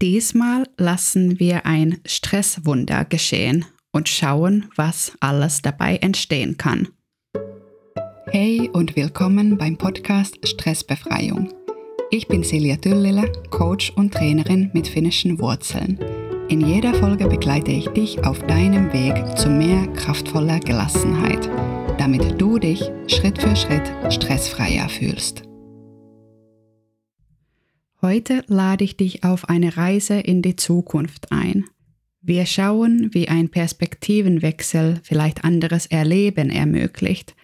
Diesmal lassen wir ein Stresswunder geschehen und schauen, was alles dabei entstehen kann. Hey und willkommen beim Podcast Stressbefreiung. Ich bin Silja Tüllile, Coach und Trainerin mit finnischen Wurzeln. In jeder Folge begleite ich dich auf deinem Weg zu mehr kraftvoller Gelassenheit, damit du dich Schritt für Schritt stressfreier fühlst. Heute lade ich dich auf eine Reise in die Zukunft ein. Wir schauen, wie ein Perspektivenwechsel vielleicht anderes Erleben ermöglicht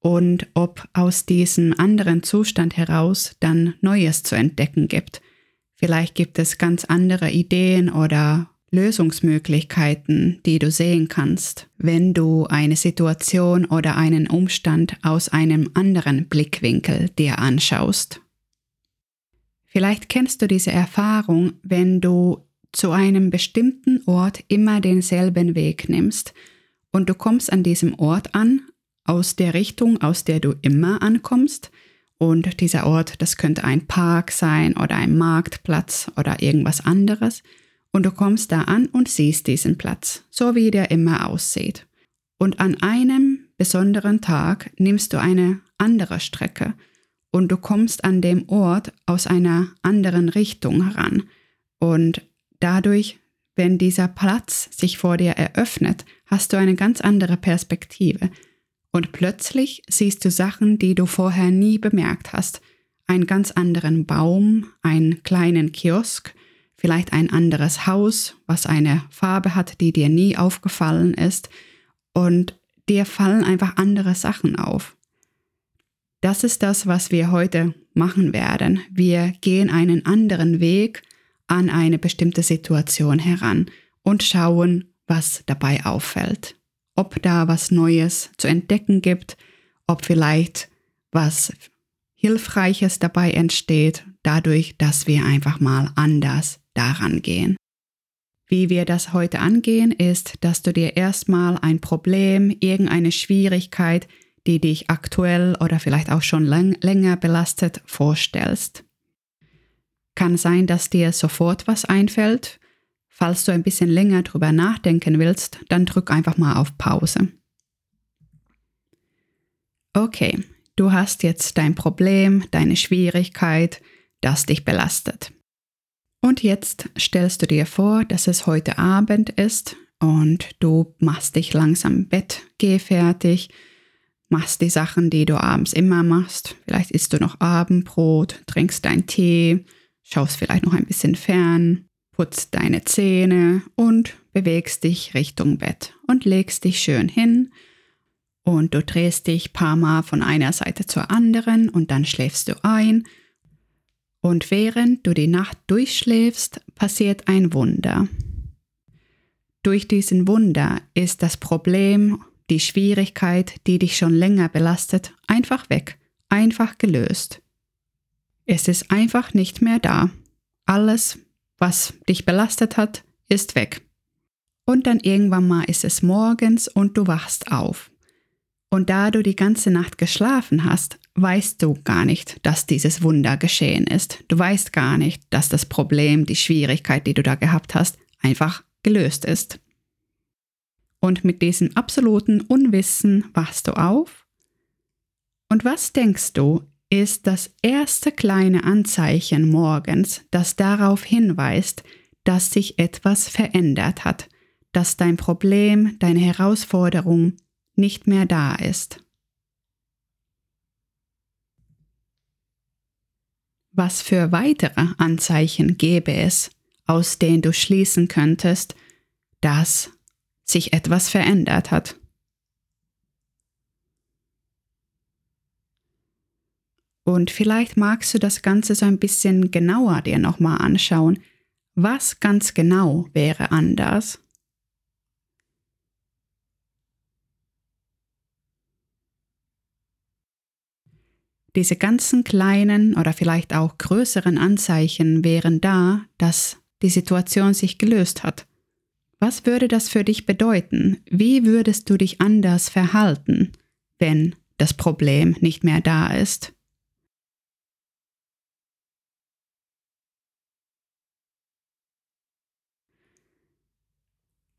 und ob aus diesem anderen Zustand heraus dann Neues zu entdecken gibt. Vielleicht gibt es ganz andere Ideen oder Lösungsmöglichkeiten, die du sehen kannst, wenn du eine Situation oder einen Umstand aus einem anderen Blickwinkel dir anschaust. Vielleicht kennst du diese Erfahrung, wenn du zu einem bestimmten Ort immer denselben Weg nimmst und du kommst an diesem Ort an, aus der Richtung, aus der du immer ankommst. Und dieser Ort, das könnte ein Park sein oder ein Marktplatz oder irgendwas anderes. Und du kommst da an und siehst diesen Platz, so wie der immer aussieht. Und an einem besonderen Tag nimmst du eine andere Strecke und du kommst an dem Ort aus einer anderen Richtung heran. Und dadurch, wenn dieser Platz sich vor dir eröffnet, hast du eine ganz andere Perspektive. Und plötzlich siehst du Sachen, die du vorher nie bemerkt hast. Einen ganz anderen Baum, einen kleinen Kiosk, vielleicht ein anderes Haus, was eine Farbe hat, die dir nie aufgefallen ist. Und dir fallen einfach andere Sachen auf. Das ist das, was wir heute machen werden. Wir gehen einen anderen Weg an eine bestimmte Situation heran und schauen, was dabei auffällt. Ob da was Neues zu entdecken gibt, ob vielleicht was Hilfreiches dabei entsteht, dadurch, dass wir einfach mal anders daran gehen. Wie wir das heute angehen, ist, dass du dir erstmal ein Problem, irgendeine Schwierigkeit, die dich aktuell oder vielleicht auch schon lang, länger belastet vorstellst. Kann sein, dass dir sofort was einfällt. Falls du ein bisschen länger drüber nachdenken willst, dann drück einfach mal auf Pause. Okay, du hast jetzt dein Problem, deine Schwierigkeit, das dich belastet. Und jetzt stellst du dir vor, dass es heute Abend ist und du machst dich langsam Bett, geh fertig, machst die Sachen, die du abends immer machst. Vielleicht isst du noch Abendbrot, trinkst deinen Tee, schaust vielleicht noch ein bisschen fern, putzt deine Zähne und bewegst dich Richtung Bett und legst dich schön hin und du drehst dich paar Mal von einer Seite zur anderen und dann schläfst du ein. Und während du die Nacht durchschläfst, passiert ein Wunder. Durch diesen Wunder ist das Problem die Schwierigkeit, die dich schon länger belastet, einfach weg, einfach gelöst. Es ist einfach nicht mehr da. Alles, was dich belastet hat, ist weg. Und dann irgendwann mal ist es morgens und du wachst auf. Und da du die ganze Nacht geschlafen hast, weißt du gar nicht, dass dieses Wunder geschehen ist. Du weißt gar nicht, dass das Problem, die Schwierigkeit, die du da gehabt hast, einfach gelöst ist. Und mit diesem absoluten Unwissen wachst du auf. Und was denkst du, ist das erste kleine Anzeichen morgens, das darauf hinweist, dass sich etwas verändert hat, dass dein Problem, deine Herausforderung nicht mehr da ist. Was für weitere Anzeichen gäbe es, aus denen du schließen könntest, dass sich etwas verändert hat. Und vielleicht magst du das Ganze so ein bisschen genauer dir nochmal anschauen. Was ganz genau wäre anders? Diese ganzen kleinen oder vielleicht auch größeren Anzeichen wären da, dass die Situation sich gelöst hat. Was würde das für dich bedeuten? Wie würdest du dich anders verhalten, wenn das Problem nicht mehr da ist?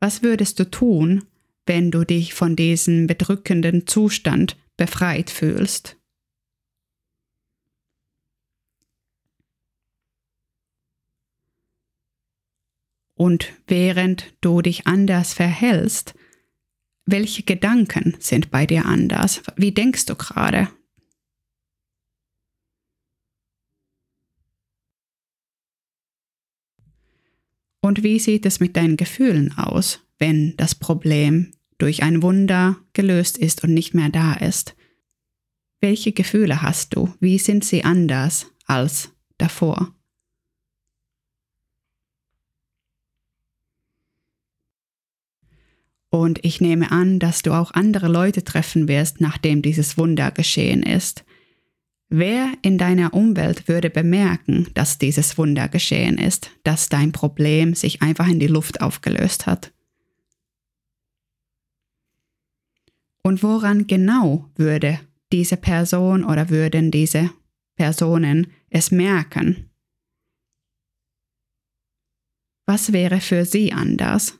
Was würdest du tun, wenn du dich von diesem bedrückenden Zustand befreit fühlst? Und während du dich anders verhältst, welche Gedanken sind bei dir anders? Wie denkst du gerade? Und wie sieht es mit deinen Gefühlen aus, wenn das Problem durch ein Wunder gelöst ist und nicht mehr da ist? Welche Gefühle hast du? Wie sind sie anders als davor? Und ich nehme an, dass du auch andere Leute treffen wirst, nachdem dieses Wunder geschehen ist. Wer in deiner Umwelt würde bemerken, dass dieses Wunder geschehen ist, dass dein Problem sich einfach in die Luft aufgelöst hat? Und woran genau würde diese Person oder würden diese Personen es merken? Was wäre für sie anders?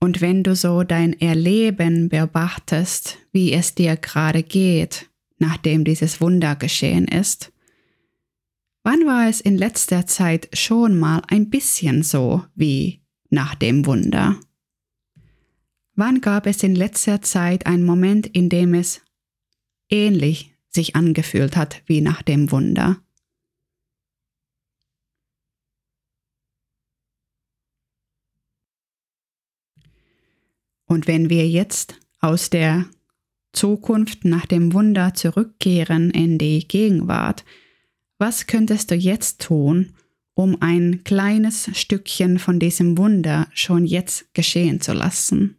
Und wenn du so dein Erleben beobachtest, wie es dir gerade geht, nachdem dieses Wunder geschehen ist, wann war es in letzter Zeit schon mal ein bisschen so wie nach dem Wunder? Wann gab es in letzter Zeit einen Moment, in dem es ähnlich sich angefühlt hat wie nach dem Wunder? Und wenn wir jetzt aus der Zukunft nach dem Wunder zurückkehren in die Gegenwart, was könntest du jetzt tun, um ein kleines Stückchen von diesem Wunder schon jetzt geschehen zu lassen?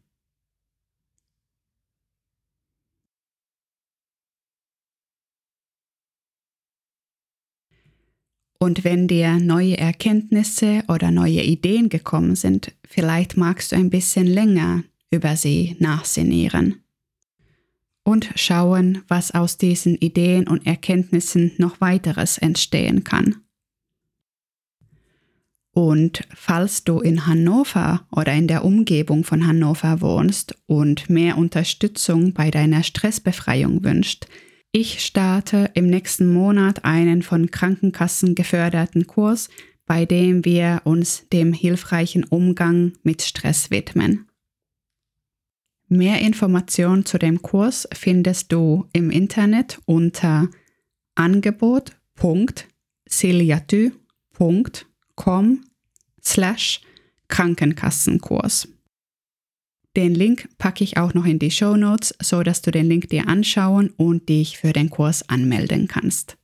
Und wenn dir neue Erkenntnisse oder neue Ideen gekommen sind, vielleicht magst du ein bisschen länger über sie nachsinnieren und schauen, was aus diesen Ideen und Erkenntnissen noch weiteres entstehen kann. Und falls du in Hannover oder in der Umgebung von Hannover wohnst und mehr Unterstützung bei deiner Stressbefreiung wünscht, ich starte im nächsten Monat einen von Krankenkassen geförderten Kurs, bei dem wir uns dem hilfreichen Umgang mit Stress widmen. Mehr Informationen zu dem Kurs findest du im Internet unter angebot.siliatu.com slash Krankenkassenkurs. Den Link packe ich auch noch in die Show Notes, so dass du den Link dir anschauen und dich für den Kurs anmelden kannst.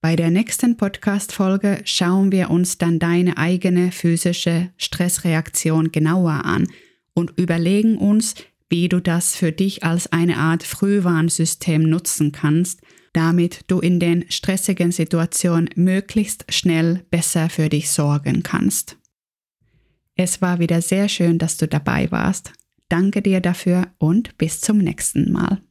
Bei der nächsten Podcast-Folge schauen wir uns dann deine eigene physische Stressreaktion genauer an und überlegen uns, wie du das für dich als eine Art Frühwarnsystem nutzen kannst, damit du in den stressigen Situationen möglichst schnell besser für dich sorgen kannst. Es war wieder sehr schön, dass du dabei warst. Danke dir dafür und bis zum nächsten Mal.